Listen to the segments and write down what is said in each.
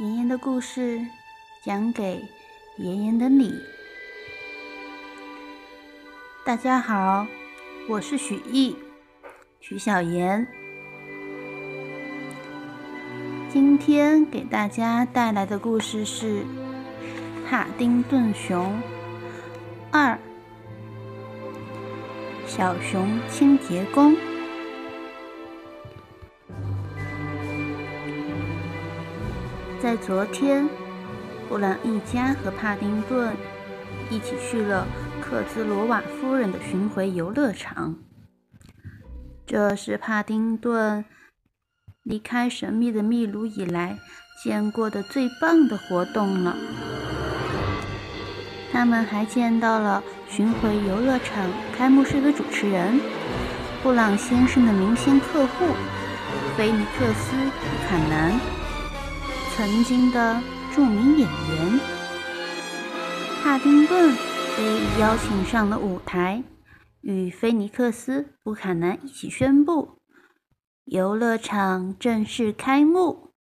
妍妍的故事讲给妍妍的你。大家好，我是许艺，许小妍。今天给大家带来的故事是《帕丁顿熊二：小熊清洁工》。在昨天，布朗一家和帕丁顿一起去了克兹罗瓦夫人的巡回游乐场。这是帕丁顿离开神秘的秘鲁以来见过的最棒的活动了。他们还见到了巡回游乐场开幕式的主持人——布朗先生的明星客户菲尼克斯·坎南。曾经的著名演员帕丁顿被邀请上了舞台，与菲尼克斯·布坎南一起宣布游乐场正式开幕。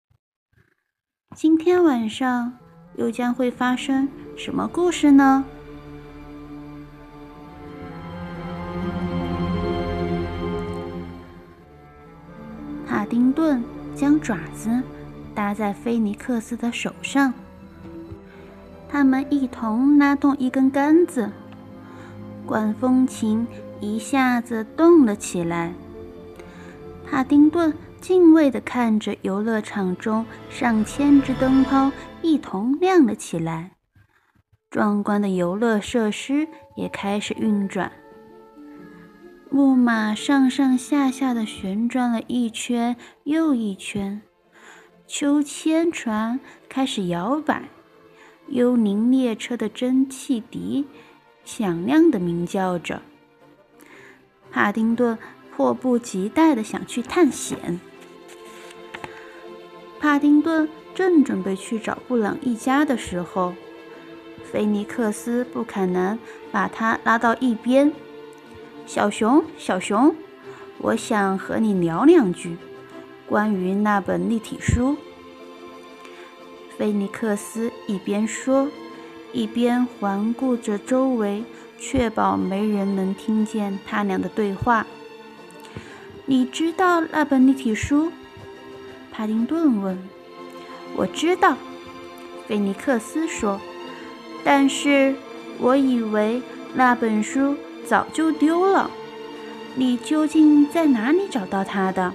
今天晚上又将会发生什么故事呢？帕丁顿将爪子。搭在菲尼克斯的手上，他们一同拉动一根杆子，管风琴一下子动了起来。帕丁顿敬畏地看着游乐场中上千只灯泡一同亮了起来，壮观的游乐设施也开始运转，木马上上下下的旋转了一圈又一圈。秋千船开始摇摆，幽灵列车的蒸汽笛响亮地鸣叫着。帕丁顿迫不及待地想去探险。帕丁顿正准备去找布朗一家的时候，菲尼克斯·布坎南把他拉到一边：“小熊，小熊，我想和你聊两句。”关于那本立体书，菲尼克斯一边说，一边环顾着周围，确保没人能听见他俩的对话。你知道那本立体书？帕丁顿问。我知道，菲尼克斯说。但是我以为那本书早就丢了。你究竟在哪里找到它的？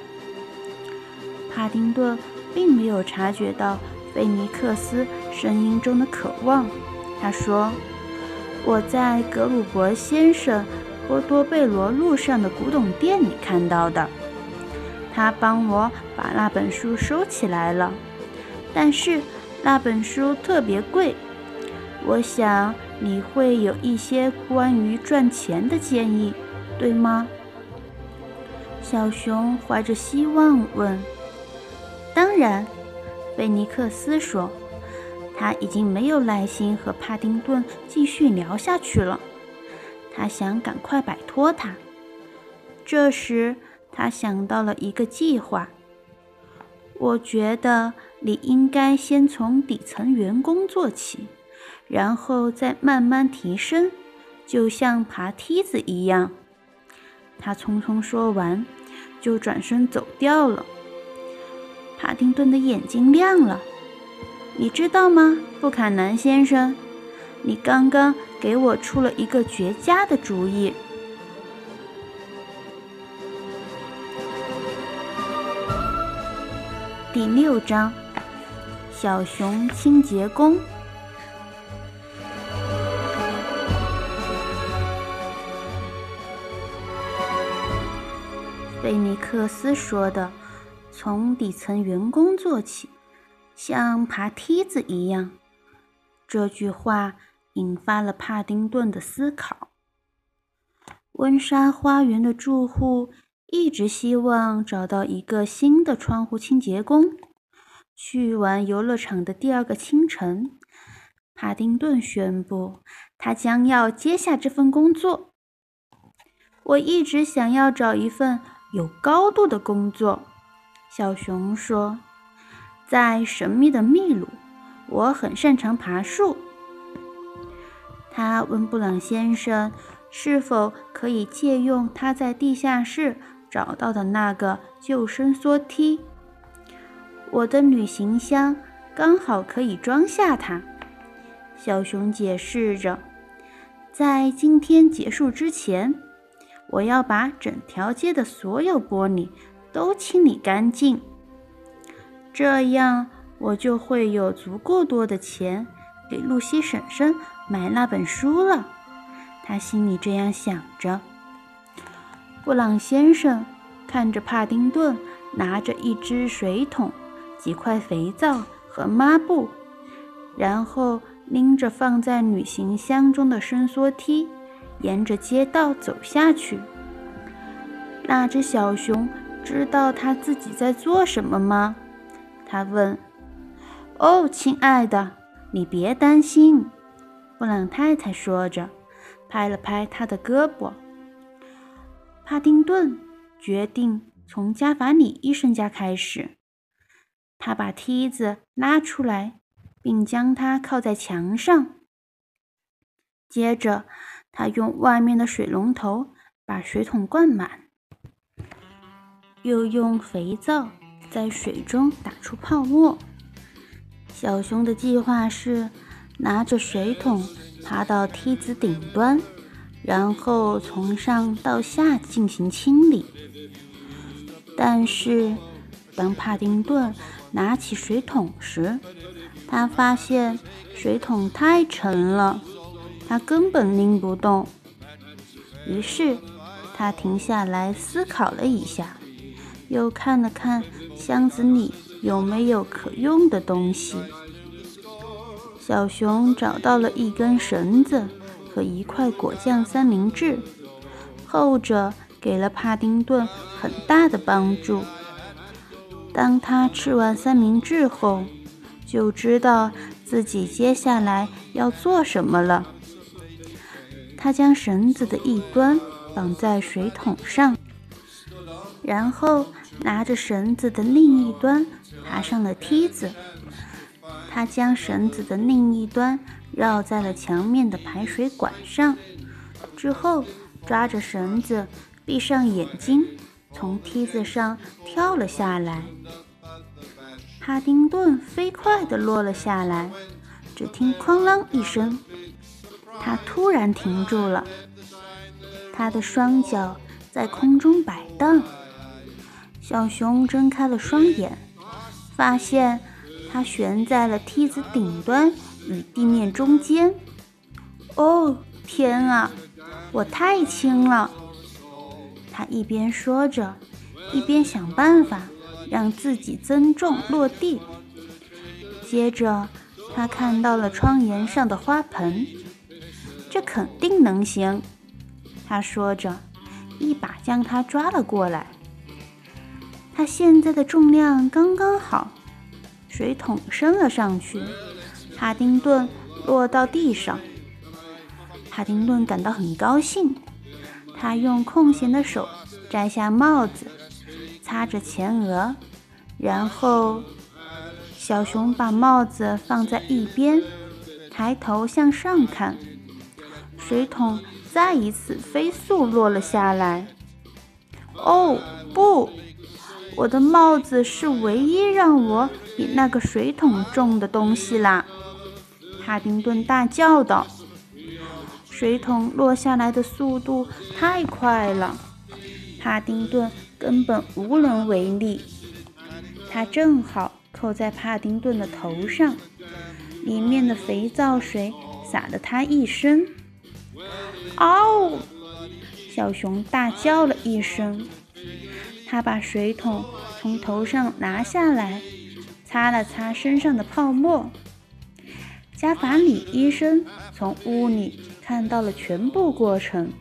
帕丁顿并没有察觉到菲尼克斯声音中的渴望。他说：“我在格鲁伯先生波多贝罗路上的古董店里看到的。他帮我把那本书收起来了，但是那本书特别贵。我想你会有一些关于赚钱的建议，对吗？”小熊怀着希望问。当然，菲尼克斯说：“他已经没有耐心和帕丁顿继续聊下去了。他想赶快摆脱他。这时，他想到了一个计划。我觉得你应该先从底层员工做起，然后再慢慢提升，就像爬梯子一样。”他匆匆说完，就转身走掉了。帕丁顿的眼睛亮了，你知道吗，布坎南先生？你刚刚给我出了一个绝佳的主意。第六章：小熊清洁工。菲尼克斯说的。从底层员工做起，像爬梯子一样。这句话引发了帕丁顿的思考。温莎花园的住户一直希望找到一个新的窗户清洁工。去完游乐场的第二个清晨，帕丁顿宣布他将要接下这份工作。我一直想要找一份有高度的工作。小熊说：“在神秘的秘鲁，我很擅长爬树。他问布朗先生是否可以借用他在地下室找到的那个救生梭梯。我的旅行箱刚好可以装下它。小熊解释着，在今天结束之前，我要把整条街的所有玻璃都清理干净。这样，我就会有足够多的钱给露西婶婶买那本书了。他心里这样想着。布朗先生看着帕丁顿拿着一只水桶、几块肥皂和抹布，然后拎着放在旅行箱中的伸缩梯，沿着街道走下去。那只小熊知道他自己在做什么吗？他问：“哦，亲爱的，你别担心。”布朗太太说着，拍了拍他的胳膊。帕丁顿决定从加法里医生家开始。他把梯子拉出来，并将它靠在墙上。接着，他用外面的水龙头把水桶灌满，又用肥皂。在水中打出泡沫。小熊的计划是拿着水桶爬到梯子顶端，然后从上到下进行清理。但是，当帕丁顿拿起水桶时，他发现水桶太沉了，他根本拎不动。于是，他停下来思考了一下。又看了看箱子里有没有可用的东西。小熊找到了一根绳子和一块果酱三明治，后者给了帕丁顿很大的帮助。当他吃完三明治后，就知道自己接下来要做什么了。他将绳子的一端绑在水桶上，然后。拿着绳子的另一端爬上了梯子，他将绳子的另一端绕在了墙面的排水管上，之后抓着绳子，闭上眼睛，从梯子上跳了下来。哈丁顿飞快地落了下来，只听“哐啷”一声，他突然停住了，他的双脚在空中摆荡。小熊睁开了双眼，发现它悬在了梯子顶端与地面中间。哦，天啊，我太轻了！他一边说着，一边想办法让自己增重落地。接着，他看到了窗沿上的花盆，这肯定能行。他说着，一把将它抓了过来。他现在的重量刚刚好，水桶升了上去，帕丁顿落到地上。帕丁顿感到很高兴，他用空闲的手摘下帽子，擦着前额，然后小熊把帽子放在一边，抬头向上看，水桶再一次飞速落了下来。哦，不！我的帽子是唯一让我比那个水桶重的东西啦！帕丁顿大叫道。水桶落下来的速度太快了，帕丁顿根本无能为力。它正好扣在帕丁顿的头上，里面的肥皂水洒了他一身。嗷！小熊大叫了一声。他把水桶从头上拿下来，擦了擦身上的泡沫。加法里医生从屋里看到了全部过程。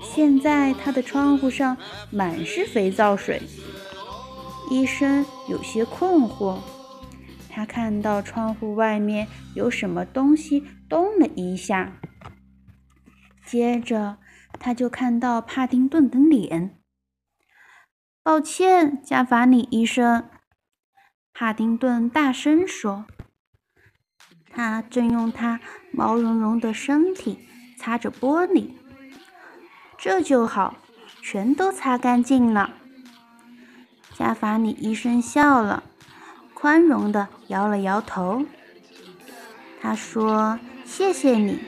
现在他的窗户上满是肥皂水。医生有些困惑，他看到窗户外面有什么东西动了一下，接着他就看到帕丁顿的脸。抱歉，加法里医生。帕丁顿大声说。他正用他毛茸茸的身体擦着玻璃。这就好，全都擦干净了。加法里医生笑了，宽容地摇了摇头。他说：“谢谢你，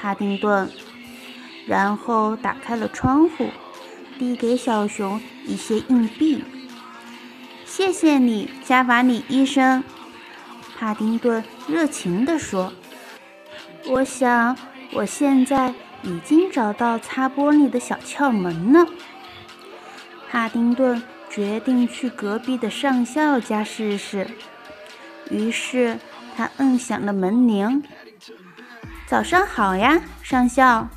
帕丁顿。”然后打开了窗户，递给小熊一些硬币。“谢谢你，加法里医生。”帕丁顿热情地说：“我想，我现在已经找到擦玻璃的小窍门了。”帕丁顿决定去隔壁的上校家试试。于是他摁响了门铃。“早上好呀，上校。”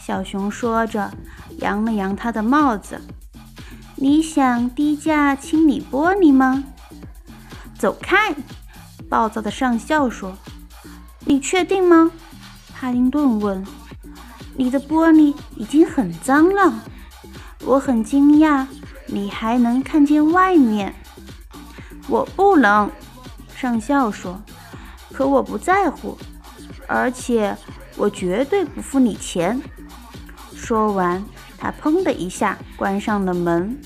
小熊说着，扬了扬他的帽子。“你想低价清理玻璃吗？”“走开！”暴躁的上校说：“你确定吗？”帕丁顿问。“你的玻璃已经很脏了，我很惊讶，你还能看见外面。”“我不能。”上校说，“可我不在乎，而且我绝对不付你钱。”说完，他砰的一下关上了门。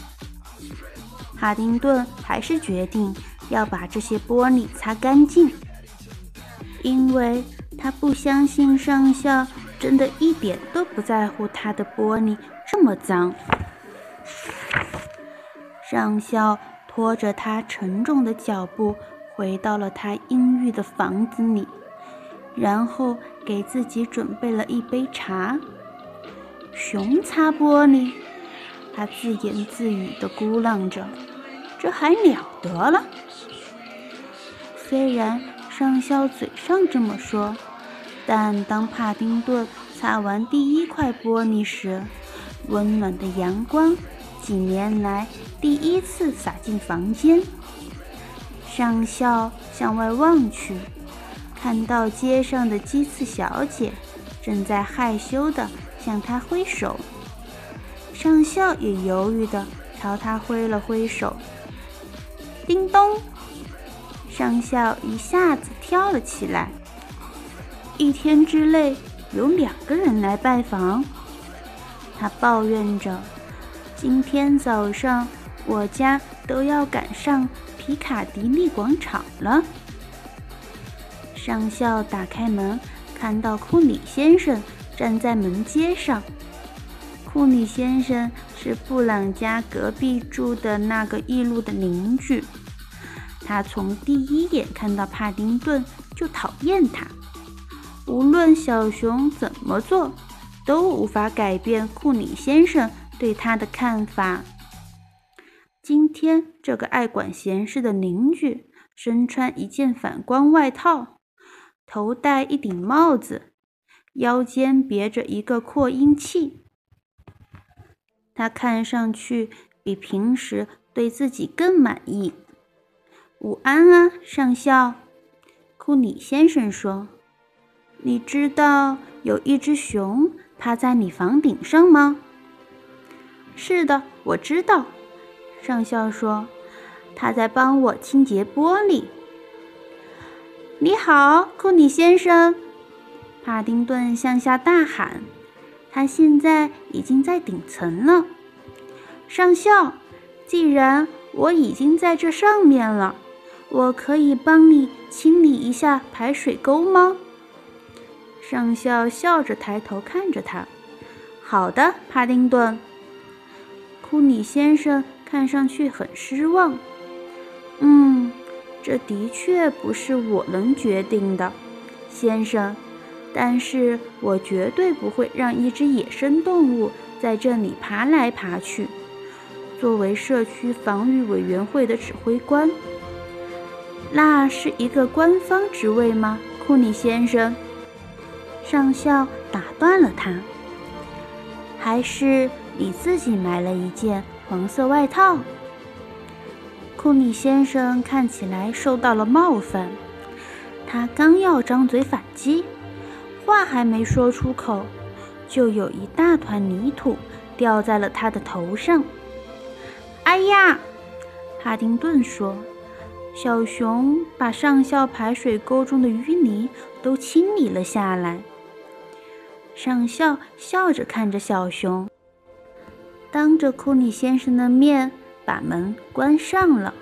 哈丁顿还是决定。要把这些玻璃擦干净，因为他不相信上校真的一点都不在乎他的玻璃这么脏。上校拖着他沉重的脚步回到了他阴郁的房子里，然后给自己准备了一杯茶。熊擦玻璃，他自言自语地咕囔着。这还了得了！虽然上校嘴上这么说，但当帕丁顿擦完第一块玻璃时，温暖的阳光几年来第一次洒进房间。上校向外望去，看到街上的鸡翅小姐正在害羞地向他挥手。上校也犹豫地朝他挥了挥手。叮咚！上校一下子跳了起来。一天之内有两个人来拜访，他抱怨着：“今天早上我家都要赶上皮卡迪利广场了。”上校打开门，看到库里先生站在门阶上。库里先生。是布朗家隔壁住的那个异路的邻居。他从第一眼看到帕丁顿就讨厌他，无论小熊怎么做，都无法改变库里先生对他的看法。今天这个爱管闲事的邻居身穿一件反光外套，头戴一顶帽子，腰间别着一个扩音器。他看上去比平时对自己更满意。午安啊，上校，库里先生说：“你知道有一只熊趴在你房顶上吗？”“是的，我知道。”上校说：“他在帮我清洁玻璃。”“你好，库里先生！”帕丁顿向下大喊。他现在已经在顶层了，上校。既然我已经在这上面了，我可以帮你清理一下排水沟吗？上校笑着抬头看着他。好的，帕丁顿。库里先生看上去很失望。嗯，这的确不是我能决定的，先生。但是我绝对不会让一只野生动物在这里爬来爬去。作为社区防御委员会的指挥官，那是一个官方职位吗？库里先生，上校打断了他。还是你自己买了一件黄色外套？库里先生看起来受到了冒犯，他刚要张嘴反击。话还没说出口，就有一大团泥土掉在了他的头上。“哎呀！”哈丁顿说，“小熊把上校排水沟中的淤泥都清理了下来。上校笑着看着小熊，当着库里先生的面把门关上了。